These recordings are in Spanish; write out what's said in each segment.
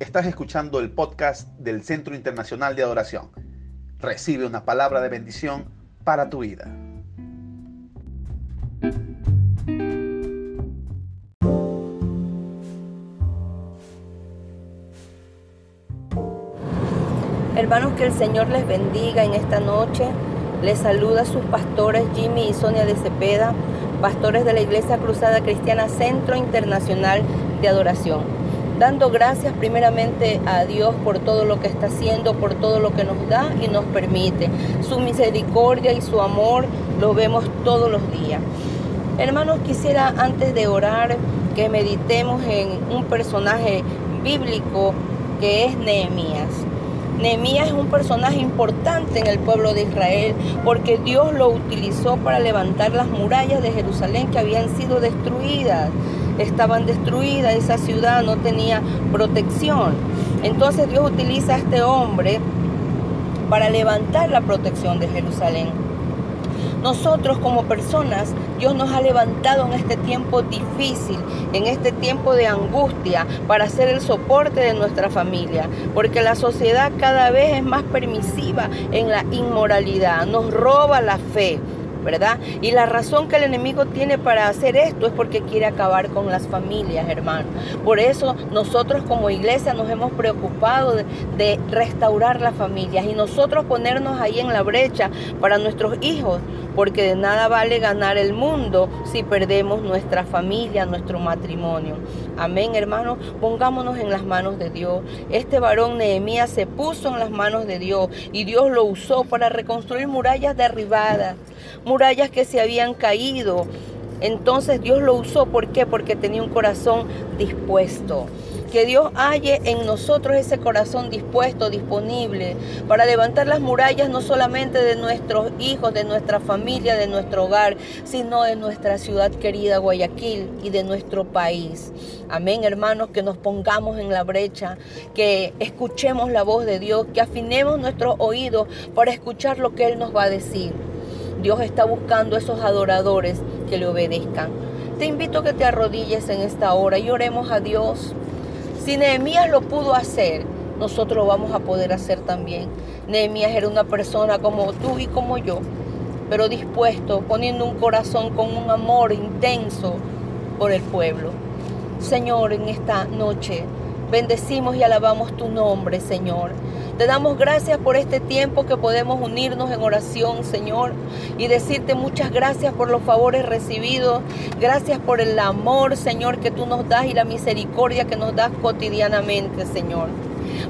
Estás escuchando el podcast del Centro Internacional de Adoración. Recibe una palabra de bendición para tu vida. Hermanos, que el Señor les bendiga en esta noche. Les saluda sus pastores Jimmy y Sonia de Cepeda, pastores de la Iglesia Cruzada Cristiana Centro Internacional de Adoración dando gracias primeramente a Dios por todo lo que está haciendo, por todo lo que nos da y nos permite. Su misericordia y su amor lo vemos todos los días. Hermanos, quisiera antes de orar que meditemos en un personaje bíblico que es Nehemías. Nehemías es un personaje importante en el pueblo de Israel porque Dios lo utilizó para levantar las murallas de Jerusalén que habían sido destruidas estaban destruidas, esa ciudad no tenía protección. Entonces Dios utiliza a este hombre para levantar la protección de Jerusalén. Nosotros como personas, Dios nos ha levantado en este tiempo difícil, en este tiempo de angustia, para ser el soporte de nuestra familia, porque la sociedad cada vez es más permisiva en la inmoralidad, nos roba la fe. ¿Verdad? Y la razón que el enemigo tiene para hacer esto es porque quiere acabar con las familias, hermano. Por eso nosotros como iglesia nos hemos preocupado de, restaurar las familias y nosotros ponernos ahí en la brecha para nuestros hijos, porque de nada vale ganar el mundo si perdemos nuestra familia, nuestro matrimonio. Amén, hermanos. Pongámonos en las manos de Dios. Este varón Nehemías se puso en las manos de Dios y Dios lo usó para reconstruir murallas derribadas, murallas que se habían caído. Entonces Dios lo usó, ¿por qué? Porque tenía un corazón dispuesto que Dios halle en nosotros ese corazón dispuesto, disponible, para levantar las murallas no solamente de nuestros hijos, de nuestra familia, de nuestro hogar, sino de nuestra ciudad querida Guayaquil y de nuestro país. Amén, hermanos, que nos pongamos en la brecha, que escuchemos la voz de Dios, que afinemos nuestros oídos para escuchar lo que Él nos va a decir. Dios está buscando esos adoradores que le obedezcan. Te invito a que te arrodilles en esta hora y oremos a Dios. Si Nehemías lo pudo hacer, nosotros lo vamos a poder hacer también. Nehemías era una persona como tú y como yo, pero dispuesto, poniendo un corazón con un amor intenso por el pueblo. Señor, en esta noche bendecimos y alabamos tu nombre, Señor. Te damos gracias por este tiempo que podemos unirnos en oración, Señor, y decirte muchas gracias por los favores recibidos. Gracias por el amor, Señor, que tú nos das y la misericordia que nos das cotidianamente, Señor.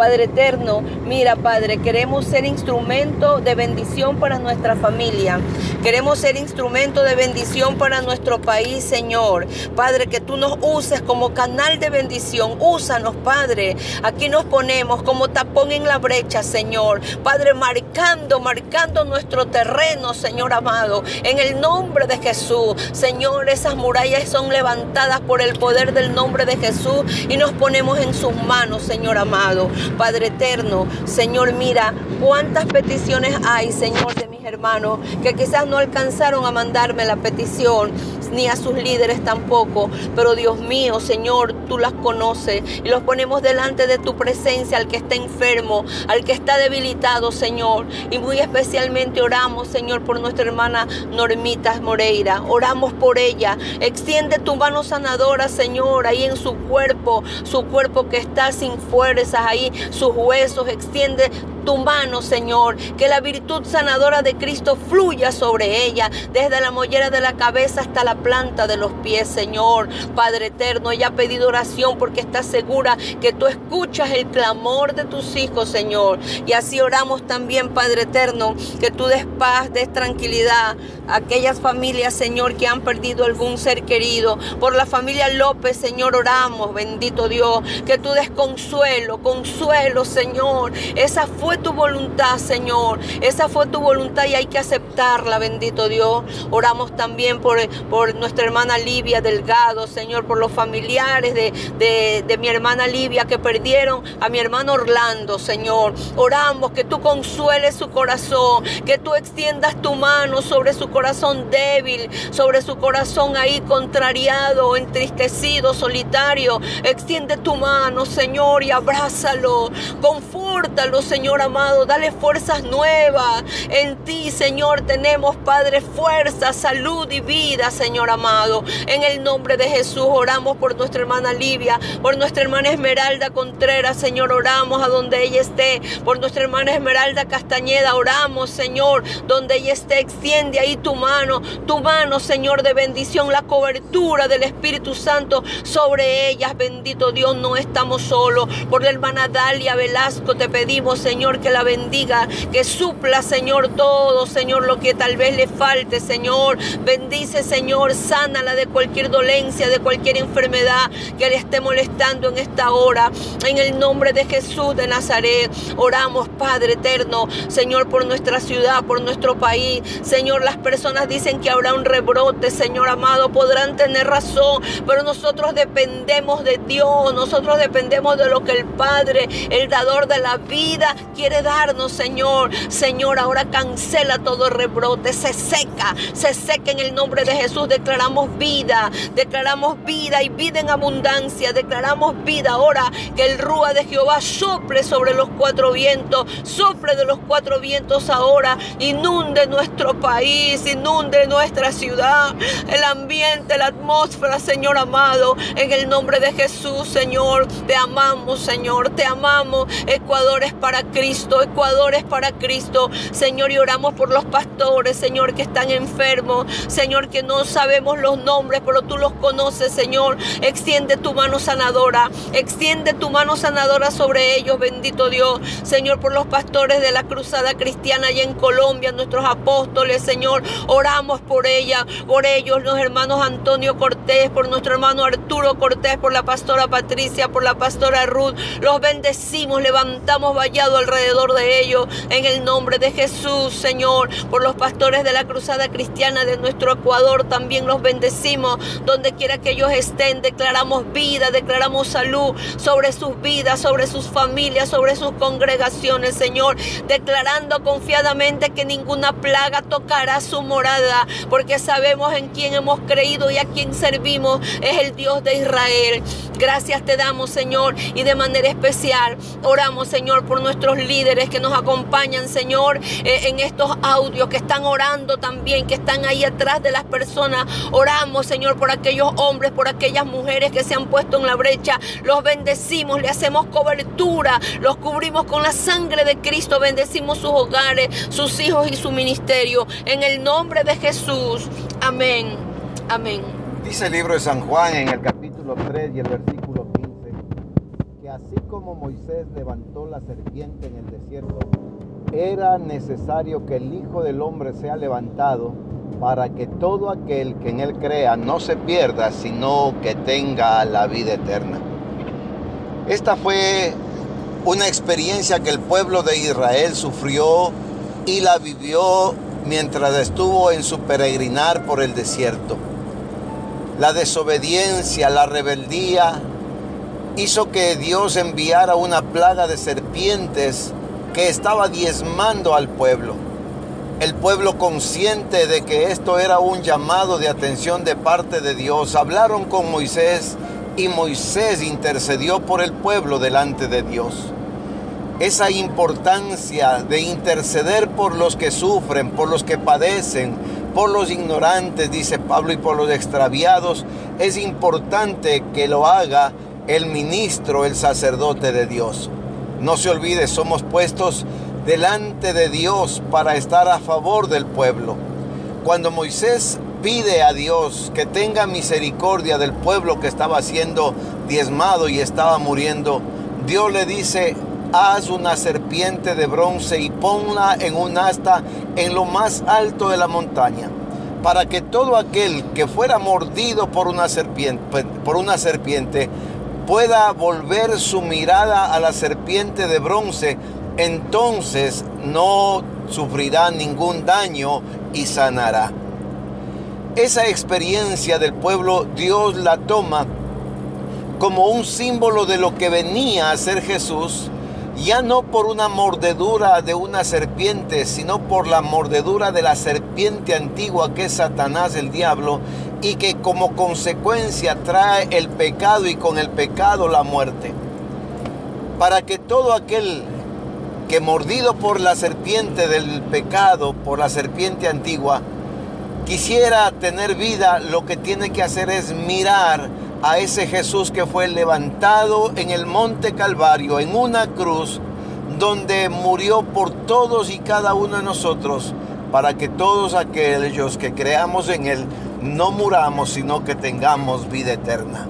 Padre eterno, mira Padre, queremos ser instrumento de bendición para nuestra familia. Queremos ser instrumento de bendición para nuestro país, Señor. Padre, que tú nos uses como canal de bendición. Úsanos, Padre. Aquí nos ponemos como tapón en la brecha, Señor. Padre, marcando, marcando nuestro terreno, Señor amado. En el nombre de Jesús. Señor, esas murallas son levantadas por el poder del nombre de Jesús y nos ponemos en sus manos, Señor amado. Padre eterno, Señor, mira cuántas peticiones hay, Señor, de mis hermanos, que quizás no alcanzaron a mandarme la petición, ni a sus líderes tampoco. Pero Dios mío, Señor, tú las conoces y los ponemos delante de tu presencia al que está enfermo, al que está debilitado, Señor. Y muy especialmente oramos, Señor, por nuestra hermana Normita Moreira. Oramos por ella. Extiende tu mano sanadora, Señor, ahí en su cuerpo, su cuerpo que está sin fuerzas, ahí sus huesos. Extiende tu mano, Señor. Que la virtud sanadora de Cristo fluya sobre ella, desde la mollera de la cabeza hasta la planta de los pies, Señor. Padre eterno, ella ha pedido oración porque está segura que tú escuchas el clamor de tus hijos, Señor. Y así oramos también, Padre eterno, que tú des paz, des tranquilidad a aquellas familias, Señor, que han perdido algún ser querido. Por la familia López, Señor, oramos, bendito Dios, que tú des consuelo, consuelo, Señor. Esa fuerza fue tu voluntad, Señor. Esa fue tu voluntad y hay que aceptarla, bendito Dios. Oramos también por, por nuestra hermana Livia Delgado, Señor, por los familiares de, de, mi hermana Livia que perdieron a mi hermano Orlando, Señor. Oramos que tú consueles su corazón, que tú extiendas tu mano sobre su corazón débil, sobre su corazón ahí contrariado, entristecido, solitario. Extiende tu mano, Señor, y abrázalo. Confórtalo, Señor amado. Dale fuerzas nuevas. En ti, Señor, tenemos, Padre, fuerza, salud y vida, Señor amado. En el nombre de Jesús oramos por nuestra hermana Livia, por nuestra hermana Esmeralda Contreras, Señor, oramos a donde ella esté. Por nuestra hermana Esmeralda Castañeda, oramos, Señor, donde ella esté. Extiende ahí tu mano, tu mano, Señor, de bendición, la cobertura del Espíritu Santo sobre ellas. Bendito Dios, no estamos solos. Por la hermana Dalia Velasco te pedimos, Señor, que la bendiga, que supla, Señor, todo, Señor, lo que tal vez le falte, Señor. Bendice, Señor, sánala de cualquier dolencia, de cualquier enfermedad que le esté molestando en esta hora. En el nombre de Jesús de Nazaret, oramos, Padre eterno, Señor, por nuestra ciudad, por nuestro país. Señor, las personas dicen que habrá un rebrote, Señor amado, podrán tener razón, pero nosotros dependemos de Dios, nosotros dependemos de lo que el Padre, el dador de la vida, quiere darnos, Señor. Señor, ahora cancela todo rebrote, se seca, se seca en el nombre de Jesús. Declaramos vida, declaramos vida y vida en abundancia. Declaramos vida ahora que el rúa de Jehová sople sobre los cuatro vientos, sople de los cuatro vientos ahora, inunde nuestro país, inunde nuestra ciudad, el ambiente, la atmósfera, Señor amado, en el nombre de Jesús, Señor, te amamos, Señor, te amamos. Ecuador es para Cristo, Ecuador es para Cristo, Señor, y oramos por los pastores, Señor, que están enfermos, Señor, que no sabemos los nombres, pero tú los conoces, Señor. Extiende tu mano sanadora, extiende tu mano sanadora sobre ellos, bendito Dios, Señor, por los pastores de la cruzada cristiana allá en Colombia, nuestros apóstoles, Señor, oramos por ella, por ellos, los hermanos Antonio Cortés, por nuestro hermano Arturo Cortés, por la pastora Patricia, por la pastora Ruth, los bendecimos, levantamos vallado alrededor de ellos, en el nombre de Jesús, Señor, por los pastores de la cruzada cristiana de nuestro Ecuador, también los bendecimos, donde quiera que ellos estén, declaramos vida, declaramos salud sobre sus vidas, sobre sus familias, sobre sus congregaciones, Señor, declarando confiadamente que ninguna plaga tocará su morada, porque sabemos en quién hemos creído y a quién servimos, es el Dios de Israel. Gracias te damos, Señor, y de manera especial oramos, Señor, por nuestros líderes que nos acompañan, Señor, eh, en estos audios, que están orando también, que están ahí atrás de las personas. Oramos, Señor, por aquellos hombres, por aquellas mujeres que se han puesto en la brecha. Los bendecimos, le hacemos cobertura, los cubrimos con la sangre de Cristo, bendecimos sus hogares, sus hijos y su ministerio. En el nombre de Jesús. Amén. Amén. Dice el libro de San Juan en el capítulo 3 y el versículo 15, que así como Moisés levantó la serpiente en el desierto, era necesario que el Hijo del Hombre sea levantado para que todo aquel que en él crea no se pierda, sino que tenga la vida eterna. Esta fue una experiencia que el pueblo de Israel sufrió y la vivió mientras estuvo en su peregrinar por el desierto. La desobediencia, la rebeldía hizo que Dios enviara una plaga de serpientes que estaba diezmando al pueblo. El pueblo consciente de que esto era un llamado de atención de parte de Dios, hablaron con Moisés y Moisés intercedió por el pueblo delante de Dios. Esa importancia de interceder por los que sufren, por los que padecen, por los ignorantes, dice Pablo, y por los extraviados, es importante que lo haga el ministro, el sacerdote de Dios. No se olvide, somos puestos delante de Dios para estar a favor del pueblo. Cuando Moisés pide a Dios que tenga misericordia del pueblo que estaba siendo diezmado y estaba muriendo, Dios le dice, haz una serpiente de bronce y ponla en un asta en lo más alto de la montaña, para que todo aquel que fuera mordido por una serpiente, por una serpiente pueda volver su mirada a la serpiente de bronce entonces no sufrirá ningún daño y sanará. Esa experiencia del pueblo Dios la toma como un símbolo de lo que venía a ser Jesús, ya no por una mordedura de una serpiente, sino por la mordedura de la serpiente antigua que es Satanás el diablo, y que como consecuencia trae el pecado y con el pecado la muerte. Para que todo aquel que mordido por la serpiente del pecado, por la serpiente antigua, quisiera tener vida, lo que tiene que hacer es mirar a ese Jesús que fue levantado en el monte Calvario, en una cruz, donde murió por todos y cada uno de nosotros, para que todos aquellos que creamos en Él no muramos, sino que tengamos vida eterna.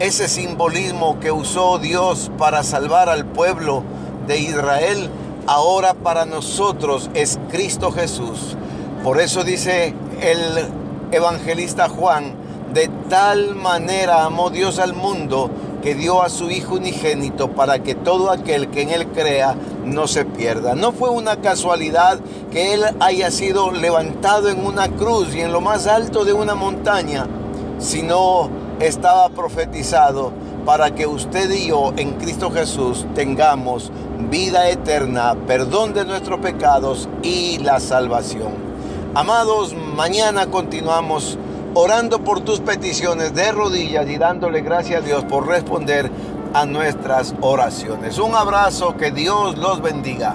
Ese simbolismo que usó Dios para salvar al pueblo de Israel, ahora para nosotros es Cristo Jesús. Por eso dice el evangelista Juan, de tal manera amó Dios al mundo que dio a su Hijo unigénito para que todo aquel que en Él crea no se pierda. No fue una casualidad que Él haya sido levantado en una cruz y en lo más alto de una montaña, sino estaba profetizado para que usted y yo en Cristo Jesús tengamos vida eterna, perdón de nuestros pecados y la salvación. Amados, mañana continuamos orando por tus peticiones de rodillas y dándole gracias a Dios por responder a nuestras oraciones. Un abrazo, que Dios los bendiga.